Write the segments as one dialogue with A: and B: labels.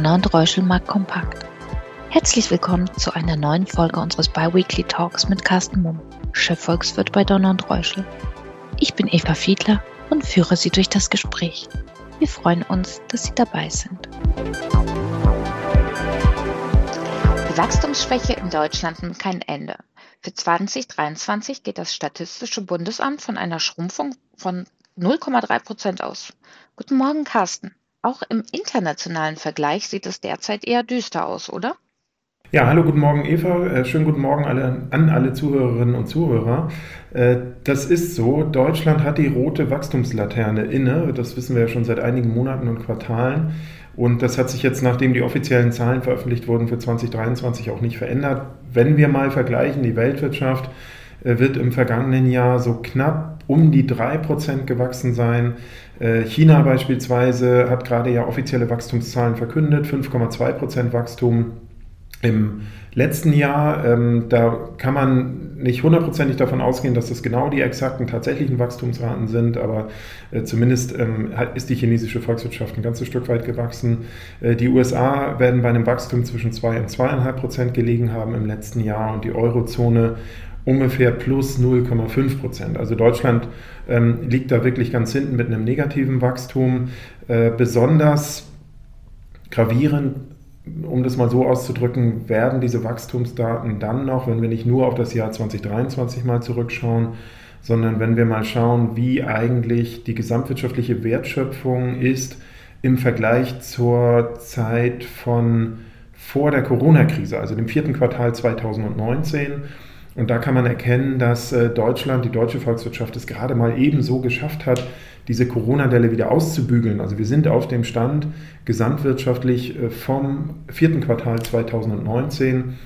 A: Donner und Reuschel mag kompakt. Herzlich willkommen zu einer neuen Folge unseres Biweekly Talks mit Carsten Mumm, Chefvolkswirt bei Donner und Reuschel. Ich bin Eva Fiedler und führe Sie durch das Gespräch. Wir freuen uns, dass Sie dabei sind. Die Wachstumsschwäche in Deutschland nimmt kein Ende. Für 2023 geht das Statistische Bundesamt von einer Schrumpfung von 0,3 Prozent aus. Guten Morgen, Carsten. Auch im internationalen Vergleich sieht es derzeit eher düster aus, oder?
B: Ja, hallo, guten Morgen, Eva. Äh, schönen guten Morgen alle, an alle Zuhörerinnen und Zuhörer. Äh, das ist so. Deutschland hat die rote Wachstumslaterne inne. Das wissen wir ja schon seit einigen Monaten und Quartalen. Und das hat sich jetzt, nachdem die offiziellen Zahlen veröffentlicht wurden, für 2023 auch nicht verändert. Wenn wir mal vergleichen, die Weltwirtschaft äh, wird im vergangenen Jahr so knapp um die 3% gewachsen sein. China beispielsweise hat gerade ja offizielle Wachstumszahlen verkündet, 5,2% Wachstum im letzten Jahr. Ähm, da kann man nicht hundertprozentig davon ausgehen, dass das genau die exakten tatsächlichen Wachstumsraten sind, aber äh, zumindest ähm, ist die chinesische Volkswirtschaft ein ganzes Stück weit gewachsen. Äh, die USA werden bei einem Wachstum zwischen 2 und 2,5 Prozent gelegen haben im letzten Jahr und die Eurozone ungefähr plus 0,5 Prozent. Also Deutschland ähm, liegt da wirklich ganz hinten mit einem negativen Wachstum. Äh, besonders gravierend um das mal so auszudrücken, werden diese Wachstumsdaten dann noch, wenn wir nicht nur auf das Jahr 2023 mal zurückschauen, sondern wenn wir mal schauen, wie eigentlich die gesamtwirtschaftliche Wertschöpfung ist im Vergleich zur Zeit von vor der Corona-Krise, also dem vierten Quartal 2019. Und da kann man erkennen, dass äh, Deutschland, die deutsche Volkswirtschaft es gerade mal ebenso geschafft hat, diese Corona-Delle wieder auszubügeln. Also wir sind auf dem Stand gesamtwirtschaftlich äh, vom vierten Quartal 2019,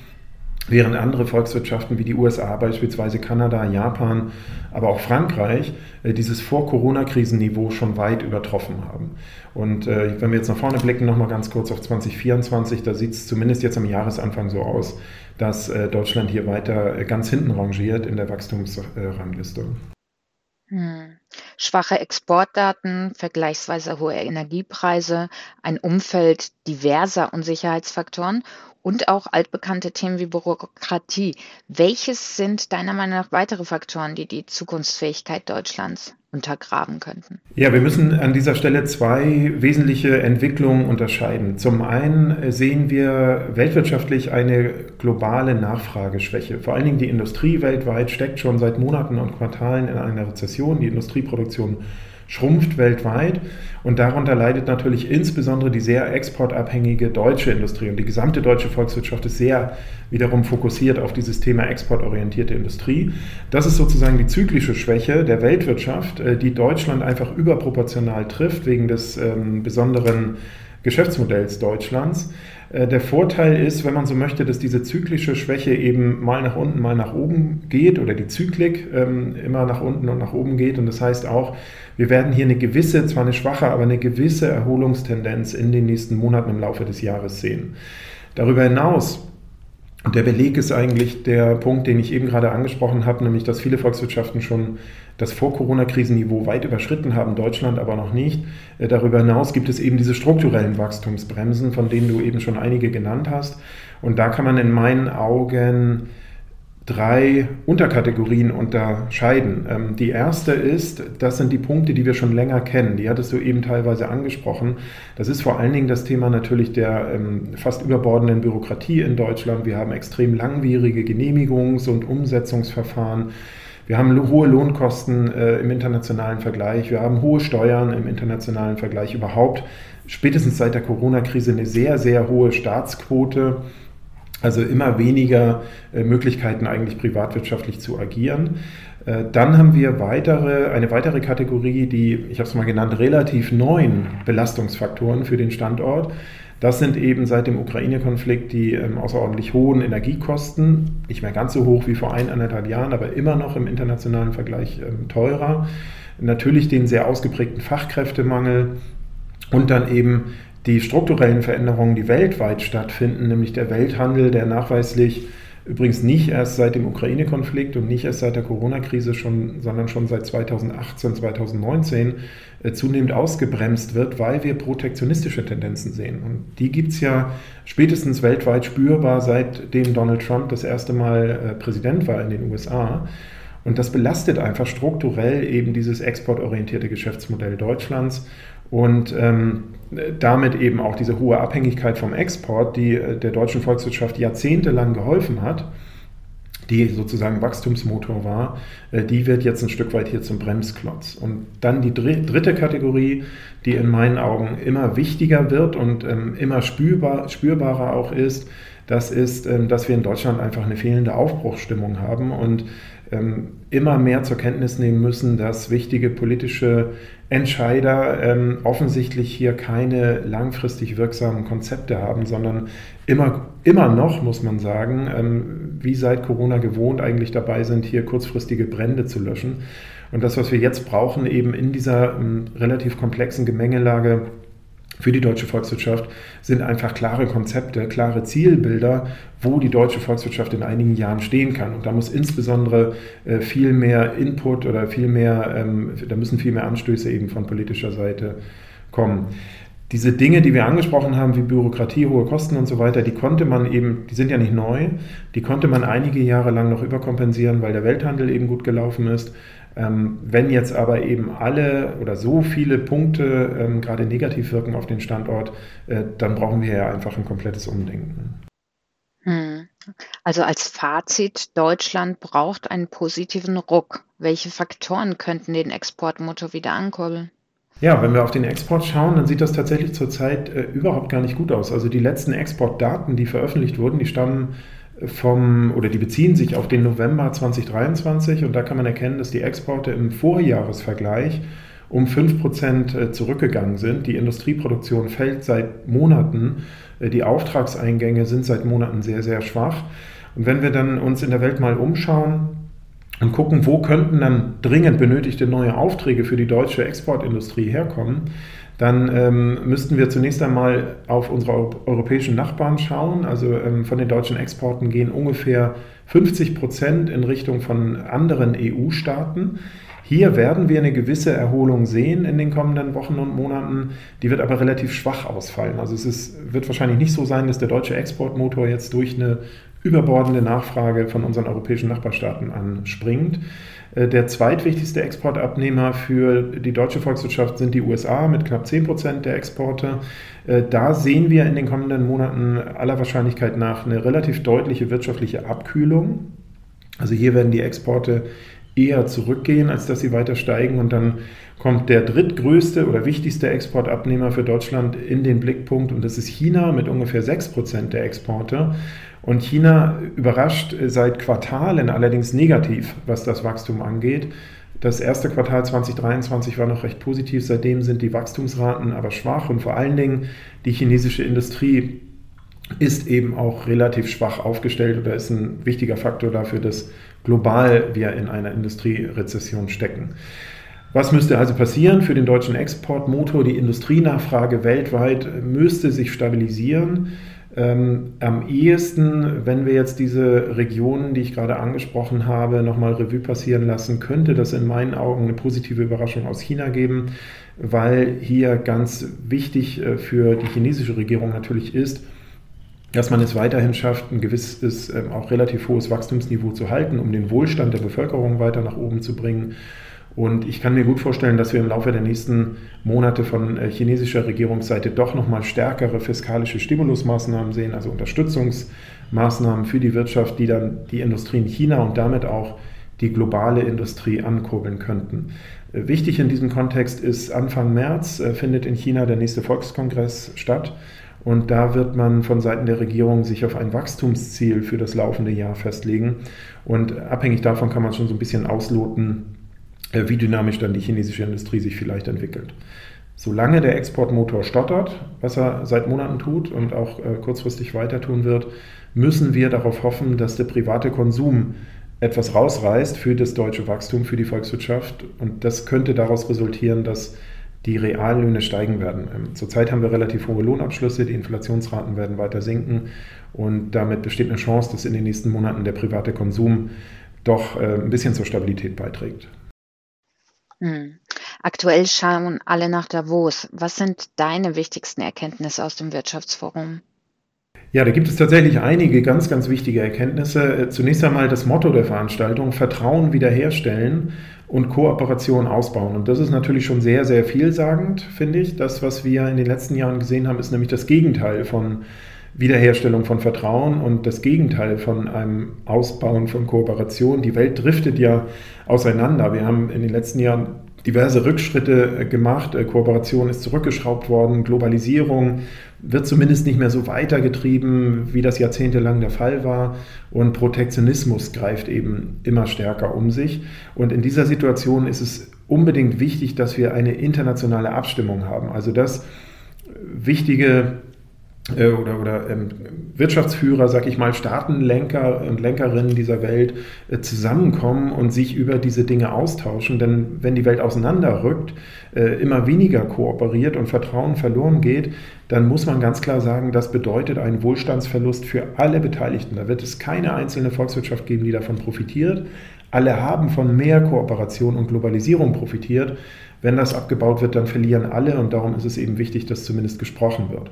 B: während andere Volkswirtschaften wie die USA beispielsweise, Kanada, Japan, aber auch Frankreich äh, dieses Vor-Corona-Krisenniveau schon weit übertroffen haben. Und äh, wenn wir jetzt nach vorne blicken, nochmal ganz kurz auf 2024, da sieht es zumindest jetzt am Jahresanfang so aus, dass Deutschland hier weiter ganz hinten rangiert in der Wachstumsrangliste.
A: Hm. Schwache Exportdaten, vergleichsweise hohe Energiepreise, ein Umfeld diverser Unsicherheitsfaktoren und auch altbekannte Themen wie Bürokratie. Welches sind deiner Meinung nach weitere Faktoren, die die Zukunftsfähigkeit Deutschlands untergraben könnten?
B: Ja, wir müssen an dieser Stelle zwei wesentliche Entwicklungen unterscheiden. Zum einen sehen wir weltwirtschaftlich eine globale Nachfrageschwäche. Vor allen Dingen die Industrie weltweit steckt schon seit Monaten und Quartalen in einer Rezession. Die Industrieproduktion schrumpft weltweit und darunter leidet natürlich insbesondere die sehr exportabhängige deutsche Industrie und die gesamte deutsche Volkswirtschaft ist sehr wiederum fokussiert auf dieses Thema exportorientierte Industrie. Das ist sozusagen die zyklische Schwäche der Weltwirtschaft, äh, die Deutschland einfach überproportional trifft wegen des ähm, besonderen Geschäftsmodells Deutschlands. Äh, der Vorteil ist, wenn man so möchte, dass diese zyklische Schwäche eben mal nach unten, mal nach oben geht oder die Zyklik ähm, immer nach unten und nach oben geht. Und das heißt auch, wir werden hier eine gewisse, zwar eine schwache, aber eine gewisse Erholungstendenz in den nächsten Monaten im Laufe des Jahres sehen. Darüber hinaus und der Beleg ist eigentlich der Punkt, den ich eben gerade angesprochen habe, nämlich dass viele Volkswirtschaften schon das Vor-Corona-Krisenniveau weit überschritten haben, Deutschland aber noch nicht. Äh, darüber hinaus gibt es eben diese strukturellen Wachstumsbremsen, von denen du eben schon einige genannt hast. Und da kann man in meinen Augen drei Unterkategorien unterscheiden. Ähm, die erste ist, das sind die Punkte, die wir schon länger kennen. Die hattest du eben teilweise angesprochen. Das ist vor allen Dingen das Thema natürlich der ähm, fast überbordenden Bürokratie in Deutschland. Wir haben extrem langwierige Genehmigungs- und Umsetzungsverfahren. Wir haben hohe Lohnkosten äh, im internationalen Vergleich. Wir haben hohe Steuern im internationalen Vergleich. Überhaupt spätestens seit der Corona-Krise eine sehr, sehr hohe Staatsquote also immer weniger äh, Möglichkeiten eigentlich privatwirtschaftlich zu agieren. Äh, dann haben wir weitere, eine weitere Kategorie, die, ich habe es mal genannt, relativ neuen Belastungsfaktoren für den Standort. Das sind eben seit dem Ukraine-Konflikt die ähm, außerordentlich hohen Energiekosten, nicht mehr ganz so hoch wie vor eineinhalb Jahren, aber immer noch im internationalen Vergleich ähm, teurer. Natürlich den sehr ausgeprägten Fachkräftemangel und dann eben die strukturellen Veränderungen, die weltweit stattfinden, nämlich der Welthandel, der nachweislich Übrigens nicht erst seit dem Ukraine-Konflikt und nicht erst seit der Corona-Krise, schon, sondern schon seit 2018, 2019 äh, zunehmend ausgebremst wird, weil wir protektionistische Tendenzen sehen. Und die gibt es ja spätestens weltweit spürbar, seitdem Donald Trump das erste Mal äh, Präsident war in den USA. Und das belastet einfach strukturell eben dieses exportorientierte Geschäftsmodell Deutschlands und ähm, damit eben auch diese hohe Abhängigkeit vom Export, die äh, der deutschen Volkswirtschaft jahrzehntelang geholfen hat, die sozusagen Wachstumsmotor war, äh, die wird jetzt ein Stück weit hier zum Bremsklotz. Und dann die dritte Kategorie, die in meinen Augen immer wichtiger wird und ähm, immer spürbar, spürbarer auch ist, das ist, ähm, dass wir in Deutschland einfach eine fehlende Aufbruchsstimmung haben und ähm, immer mehr zur Kenntnis nehmen müssen, dass wichtige politische Entscheider ähm, offensichtlich hier keine langfristig wirksamen Konzepte haben, sondern immer, immer noch, muss man sagen, ähm, wie seit Corona gewohnt, eigentlich dabei sind, hier kurzfristige Brände zu löschen. Und das, was wir jetzt brauchen, eben in dieser ähm, relativ komplexen Gemengelage, für die deutsche Volkswirtschaft sind einfach klare Konzepte, klare Zielbilder, wo die deutsche Volkswirtschaft in einigen Jahren stehen kann. Und da muss insbesondere äh, viel mehr Input oder viel mehr, ähm, da müssen viel mehr Anstöße eben von politischer Seite kommen. Diese Dinge, die wir angesprochen haben, wie Bürokratie, hohe Kosten und so weiter, die konnte man eben, die sind ja nicht neu, die konnte man einige Jahre lang noch überkompensieren, weil der Welthandel eben gut gelaufen ist. Ähm, wenn jetzt aber eben alle oder so viele Punkte ähm, gerade negativ wirken auf den Standort, äh, dann brauchen wir ja einfach ein komplettes Umdenken.
A: Hm. Also als Fazit, Deutschland braucht einen positiven Ruck. Welche Faktoren könnten den Exportmotor wieder ankurbeln?
B: Ja, wenn wir auf den Export schauen, dann sieht das tatsächlich zurzeit äh, überhaupt gar nicht gut aus. Also die letzten Exportdaten, die veröffentlicht wurden, die stammen vom, oder die beziehen sich auf den November 2023 und da kann man erkennen, dass die Exporte im Vorjahresvergleich um 5% äh, zurückgegangen sind. Die Industrieproduktion fällt seit Monaten, äh, die Auftragseingänge sind seit Monaten sehr, sehr schwach. Und wenn wir dann uns in der Welt mal umschauen und gucken, wo könnten dann dringend benötigte neue Aufträge für die deutsche Exportindustrie herkommen, dann ähm, müssten wir zunächst einmal auf unsere europäischen Nachbarn schauen. Also ähm, von den deutschen Exporten gehen ungefähr 50 Prozent in Richtung von anderen EU-Staaten. Hier werden wir eine gewisse Erholung sehen in den kommenden Wochen und Monaten. Die wird aber relativ schwach ausfallen. Also es ist, wird wahrscheinlich nicht so sein, dass der deutsche Exportmotor jetzt durch eine überbordende Nachfrage von unseren europäischen Nachbarstaaten anspringt. Äh, der zweitwichtigste Exportabnehmer für die deutsche Volkswirtschaft sind die USA mit knapp 10 Prozent der Exporte. Äh, da sehen wir in den kommenden Monaten aller Wahrscheinlichkeit nach eine relativ deutliche wirtschaftliche Abkühlung. Also hier werden die Exporte eher zurückgehen, als dass sie weiter steigen. Und dann kommt der drittgrößte oder wichtigste Exportabnehmer für Deutschland in den Blickpunkt und das ist China mit ungefähr 6 Prozent der Exporte. Und China überrascht seit Quartalen allerdings negativ, was das Wachstum angeht. Das erste Quartal 2023 war noch recht positiv, seitdem sind die Wachstumsraten aber schwach und vor allen Dingen die chinesische Industrie ist eben auch relativ schwach aufgestellt oder ist ein wichtiger Faktor dafür, dass global wir in einer Industrierezession stecken. Was müsste also passieren für den deutschen Exportmotor? Die Industrienachfrage weltweit müsste sich stabilisieren. Ähm, am ehesten, wenn wir jetzt diese Regionen, die ich gerade angesprochen habe, nochmal Revue passieren lassen, könnte das in meinen Augen eine positive Überraschung aus China geben, weil hier ganz wichtig äh, für die chinesische Regierung natürlich ist, dass man es weiterhin schafft, ein gewisses, ähm, auch relativ hohes Wachstumsniveau zu halten, um den Wohlstand der Bevölkerung weiter nach oben zu bringen und ich kann mir gut vorstellen, dass wir im Laufe der nächsten Monate von äh, chinesischer Regierungsseite doch nochmal stärkere fiskalische Stimulusmaßnahmen sehen, also Unterstützungsmaßnahmen für die Wirtschaft, die dann die Industrie in China und damit auch die globale Industrie ankurbeln könnten. Äh, wichtig in diesem Kontext ist, Anfang März äh, findet in China der nächste Volkskongress statt. Und da wird man von Seiten der Regierung sich auf ein Wachstumsziel für das laufende Jahr festlegen. Und abhängig davon kann man schon so ein bisschen ausloten, wie dynamisch dann die chinesische Industrie sich vielleicht entwickelt. Solange der Exportmotor stottert, was er seit Monaten tut und auch äh, kurzfristig weiter tun wird, müssen wir darauf hoffen, dass der private Konsum etwas rausreißt für das deutsche Wachstum, für die Volkswirtschaft. Und das könnte daraus resultieren, dass die Reallöhne steigen werden. Ähm, zurzeit haben wir relativ hohe Lohnabschlüsse, die Inflationsraten werden weiter sinken und damit besteht eine Chance, dass in den nächsten Monaten der private Konsum doch äh, ein bisschen zur Stabilität beiträgt.
A: Hm. Aktuell schauen alle nach Davos. Was sind deine wichtigsten Erkenntnisse aus dem Wirtschaftsforum?
B: Ja, da gibt es tatsächlich einige ganz, ganz wichtige Erkenntnisse. Äh, zunächst einmal das Motto der Veranstaltung, Vertrauen wiederherstellen und Kooperation ausbauen. Und das ist natürlich schon sehr, sehr vielsagend, finde ich. Das, was wir in den letzten Jahren gesehen haben, ist nämlich das Gegenteil von Wiederherstellung von Vertrauen und das Gegenteil von einem Ausbauen von Kooperation. Die Welt driftet ja auseinander. Wir haben in den letzten Jahren diverse Rückschritte äh, gemacht. Äh, Kooperation ist zurückgeschraubt worden. Globalisierung wird zumindest nicht mehr so weitergetrieben, wie das jahrzehntelang der Fall war. Und Protektionismus greift eben immer stärker um sich. Und in dieser Situation ist es unbedingt wichtig, dass wir eine internationale Abstimmung haben. Also dass wichtige äh, oder, oder ähm, Wirtschaftsführer, sag ich mal, Staatenlenker und Lenkerinnen dieser Welt äh, zusammenkommen und sich über diese Dinge austauschen. Denn wenn die Welt auseinanderrückt, äh, immer weniger kooperiert und Vertrauen verloren geht, dann muss man ganz klar sagen, das bedeutet einen Wohlstandsverlust für alle Beteiligten. Da wird es keine einzelne Volkswirtschaft geben, die davon profitiert. Alle haben von mehr Kooperation und Globalisierung profitiert. Wenn das abgebaut wird, dann verlieren alle und darum ist es eben wichtig, dass zumindest gesprochen wird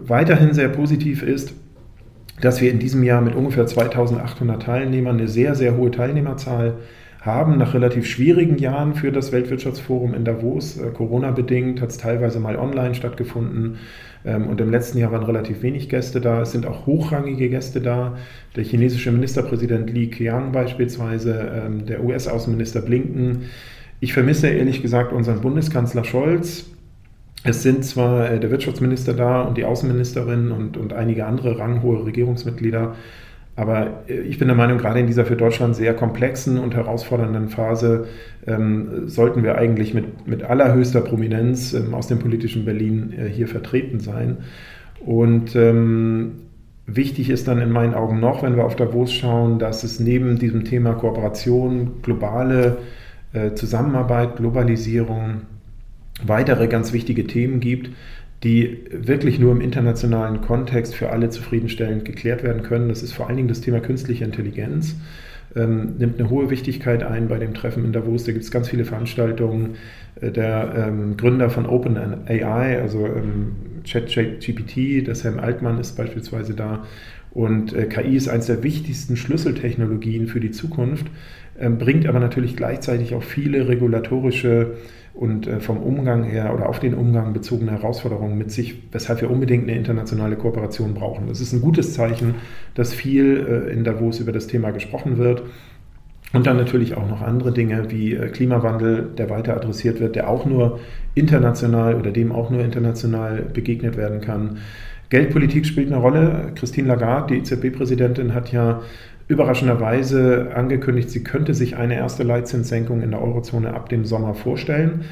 B: weiterhin sehr positiv ist, dass wir in diesem Jahr mit ungefähr 2800 Teilnehmern eine sehr, sehr hohe Teilnehmerzahl haben. Nach relativ schwierigen Jahren für das Weltwirtschaftsforum in Davos, äh, Corona-bedingt, hat es teilweise mal online stattgefunden. Ähm, und im letzten Jahr waren relativ wenig Gäste da. Es sind auch hochrangige Gäste da. Der chinesische Ministerpräsident Li Qiang beispielsweise, ähm, der US-Außenminister Blinken. Ich vermisse ehrlich gesagt unseren Bundeskanzler Scholz. Es sind zwar äh, der Wirtschaftsminister da und die Außenministerin und, und einige andere ranghohe Regierungsmitglieder, aber äh, ich bin der Meinung, gerade in dieser für Deutschland sehr komplexen und herausfordernden Phase ähm, sollten wir eigentlich mit, mit allerhöchster Prominenz ähm, aus dem politischen Berlin äh, hier vertreten sein. Und ähm, wichtig ist dann in meinen Augen noch, wenn wir auf Davos schauen, dass es neben diesem Thema Kooperation, globale äh, Zusammenarbeit, Globalisierung, weitere ganz wichtige Themen gibt, die wirklich nur im internationalen Kontext für alle zufriedenstellend geklärt werden können. Das ist vor allen Dingen das Thema künstliche Intelligenz. Ähm, nimmt eine hohe Wichtigkeit ein bei dem Treffen in Davos. Da gibt es ganz viele Veranstaltungen. Äh, der ähm, Gründer von OpenAI, also ähm, ChatGPT, der Sam Altman ist beispielsweise da. Und äh, KI ist eines der wichtigsten Schlüsseltechnologien für die Zukunft, äh, bringt aber natürlich gleichzeitig auch viele regulatorische und äh, vom Umgang her oder auf den Umgang bezogene Herausforderungen mit sich, weshalb wir unbedingt eine internationale Kooperation brauchen. Das ist ein gutes Zeichen, dass viel äh, in Davos über das Thema gesprochen wird. Und dann natürlich auch noch andere Dinge wie äh, Klimawandel, der weiter adressiert wird, der auch nur international oder dem auch nur international begegnet werden kann. Geldpolitik spielt eine Rolle. Christine Lagarde, die EZB-Präsidentin, hat ja überraschenderweise angekündigt, sie könnte sich eine erste Leitzinssenkung in der Eurozone ab dem Sommer vorstellen.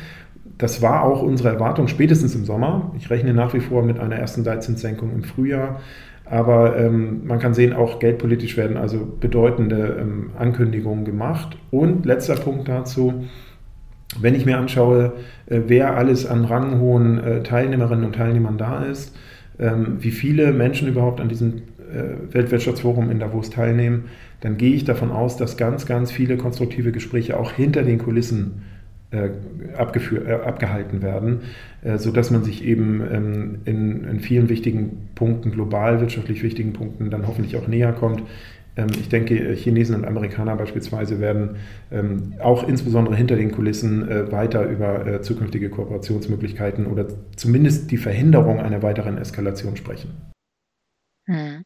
B: Das war auch unsere Erwartung spätestens im Sommer. Ich rechne nach wie vor mit einer ersten Leitzinssenkung im Frühjahr. Aber ähm, man kann sehen, auch geldpolitisch werden also bedeutende ähm, Ankündigungen gemacht. Und letzter Punkt dazu, wenn ich mir anschaue, äh, wer alles an ranghohen äh, Teilnehmerinnen und Teilnehmern da ist, ähm, wie viele Menschen überhaupt an diesem Weltwirtschaftsforum in Davos teilnehmen, dann gehe ich davon aus, dass ganz, ganz viele konstruktive Gespräche auch hinter den Kulissen äh, äh, abgehalten werden, äh, sodass man sich eben ähm, in, in, vielen wichtigen Punkten, global wirtschaftlich wichtigen Punkten, dann hoffentlich auch näher kommt. Ähm, ich denke, Chinesen und Amerikaner beispielsweise werden ähm, auch insbesondere hinter den Kulissen äh, weiter über äh, zukünftige Kooperationsmöglichkeiten oder zumindest die Verhinderung einer weiteren Eskalation sprechen.
A: Hm.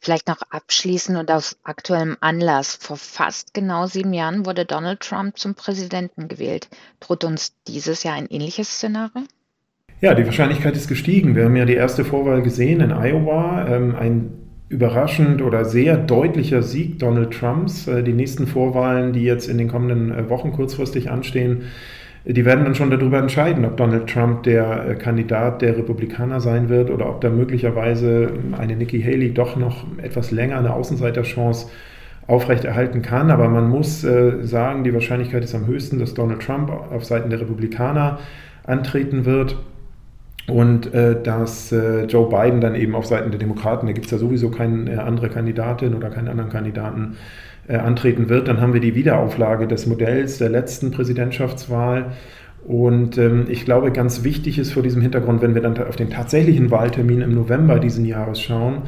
A: Vielleicht noch abschließend und aus aktuellem Anlass. Vor fast genau sieben Jahren wurde Donald Trump zum Präsidenten gewählt. Droht uns dieses Jahr ein ähnliches Szenario?
B: Ja, die Wahrscheinlichkeit ist gestiegen. Wir haben ja die erste Vorwahl gesehen in Iowa. Ähm, ein überraschend oder sehr deutlicher Sieg Donald Trumps. Äh, die nächsten Vorwahlen, die jetzt in den kommenden äh, Wochen kurzfristig anstehen, die werden dann schon darüber entscheiden, ob Donald Trump der äh, Kandidat der Republikaner sein wird oder ob da möglicherweise eine Nikki Haley doch noch etwas länger eine Außenseiterchance aufrechterhalten kann. Aber man muss äh, sagen, die Wahrscheinlichkeit ist am höchsten, dass Donald Trump auf Seiten der Republikaner antreten wird. Und äh, dass äh, Joe Biden dann eben auf Seiten der Demokraten, da gibt es ja sowieso keine äh, andere Kandidatin oder keinen anderen Kandidaten, äh, antreten wird. Dann haben wir die Wiederauflage des Modells der letzten Präsidentschaftswahl. Und ähm, ich glaube, ganz wichtig ist vor diesem Hintergrund, wenn wir dann auf den tatsächlichen Wahltermin im November diesen Jahres schauen,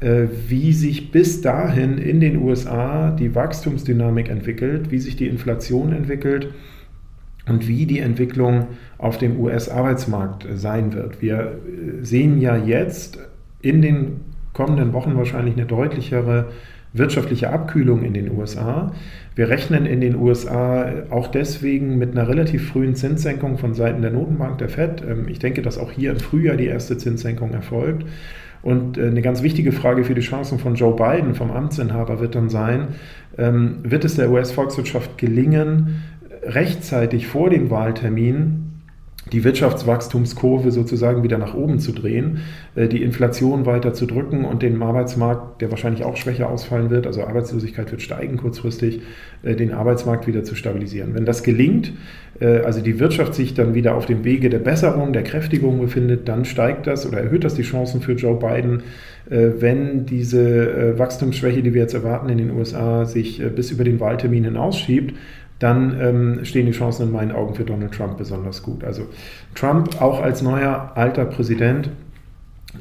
B: äh, wie sich bis dahin in den USA die Wachstumsdynamik entwickelt, wie sich die Inflation entwickelt und wie die Entwicklung auf dem US-Arbeitsmarkt sein wird. Wir äh, sehen ja jetzt in den kommenden Wochen wahrscheinlich eine deutlichere wirtschaftliche Abkühlung in den USA. Wir rechnen in den USA auch deswegen mit einer relativ frühen Zinssenkung von Seiten der Notenbank, der Fed. Ähm, ich denke, dass auch hier im Frühjahr die erste Zinssenkung erfolgt. Und äh, eine ganz wichtige Frage für die Chancen von Joe Biden, vom Amtsinhaber, wird dann sein, ähm, wird es der US-Volkswirtschaft gelingen, rechtzeitig vor dem Wahltermin die Wirtschaftswachstumskurve sozusagen wieder nach oben zu drehen, äh, die Inflation weiter zu drücken und den Arbeitsmarkt, der wahrscheinlich auch schwächer ausfallen wird, also Arbeitslosigkeit wird steigen kurzfristig, äh, den Arbeitsmarkt wieder zu stabilisieren. Wenn das gelingt, äh, also die Wirtschaft sich dann wieder auf dem Wege der Besserung, der Kräftigung befindet, dann steigt das oder erhöht das die Chancen für Joe Biden, wenn diese Wachstumsschwäche, die wir jetzt erwarten in den USA, sich bis über den Wahltermin hinausschiebt dann ähm, stehen die Chancen in meinen Augen für Donald Trump besonders gut. Also Trump auch als neuer alter Präsident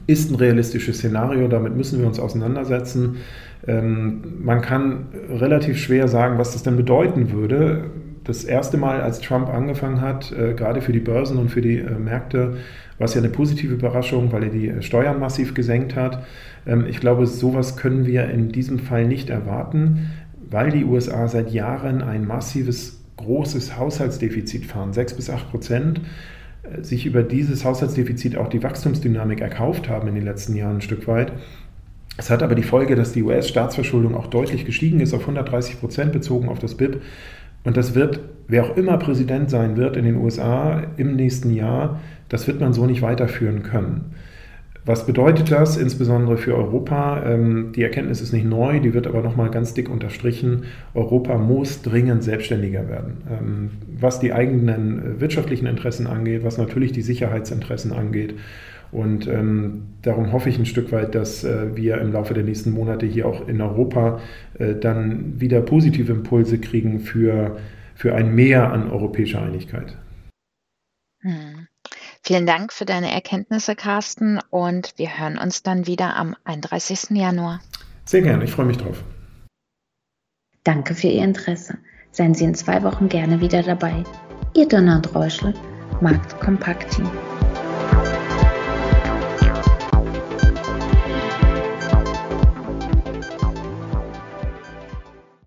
B: ist ein realistisches Szenario, damit müssen wir uns auseinandersetzen. Ähm, man kann relativ schwer sagen, was das denn bedeuten würde. Das erste Mal, als Trump angefangen hat, äh, gerade für die Börsen und für die äh, Märkte, war es ja eine positive Überraschung, weil er die äh, Steuern massiv gesenkt hat. Ähm, ich glaube, sowas können wir in diesem Fall nicht erwarten weil die USA seit Jahren ein massives, großes Haushaltsdefizit fahren, 6 bis 8 Prozent, äh, sich über dieses Haushaltsdefizit auch die Wachstumsdynamik erkauft haben in den letzten Jahren ein Stück weit. Es hat aber die Folge, dass die US-Staatsverschuldung auch deutlich gestiegen ist auf 130 Prozent bezogen auf das BIP. Und das wird, wer auch immer Präsident sein wird in den USA im nächsten Jahr, das wird man so nicht weiterführen können. Was bedeutet das insbesondere für Europa? Ähm, die Erkenntnis ist nicht neu, die wird aber nochmal ganz dick unterstrichen. Europa muss dringend selbstständiger werden. Ähm, was die eigenen wirtschaftlichen Interessen angeht, was natürlich die Sicherheitsinteressen angeht. Und ähm, darum hoffe ich ein Stück weit, dass äh, wir im Laufe der nächsten Monate hier auch in Europa äh, dann wieder positive Impulse kriegen für, für ein Mehr an europäischer Einigkeit.
A: Vielen Dank für deine Erkenntnisse, Carsten, und wir hören uns dann wieder am 31. Januar.
B: Sehr gerne, ich freue mich drauf.
A: Danke für Ihr Interesse. Seien Sie in zwei Wochen gerne wieder dabei. Ihr Donner und Reuschel, Markt Kompakt Team.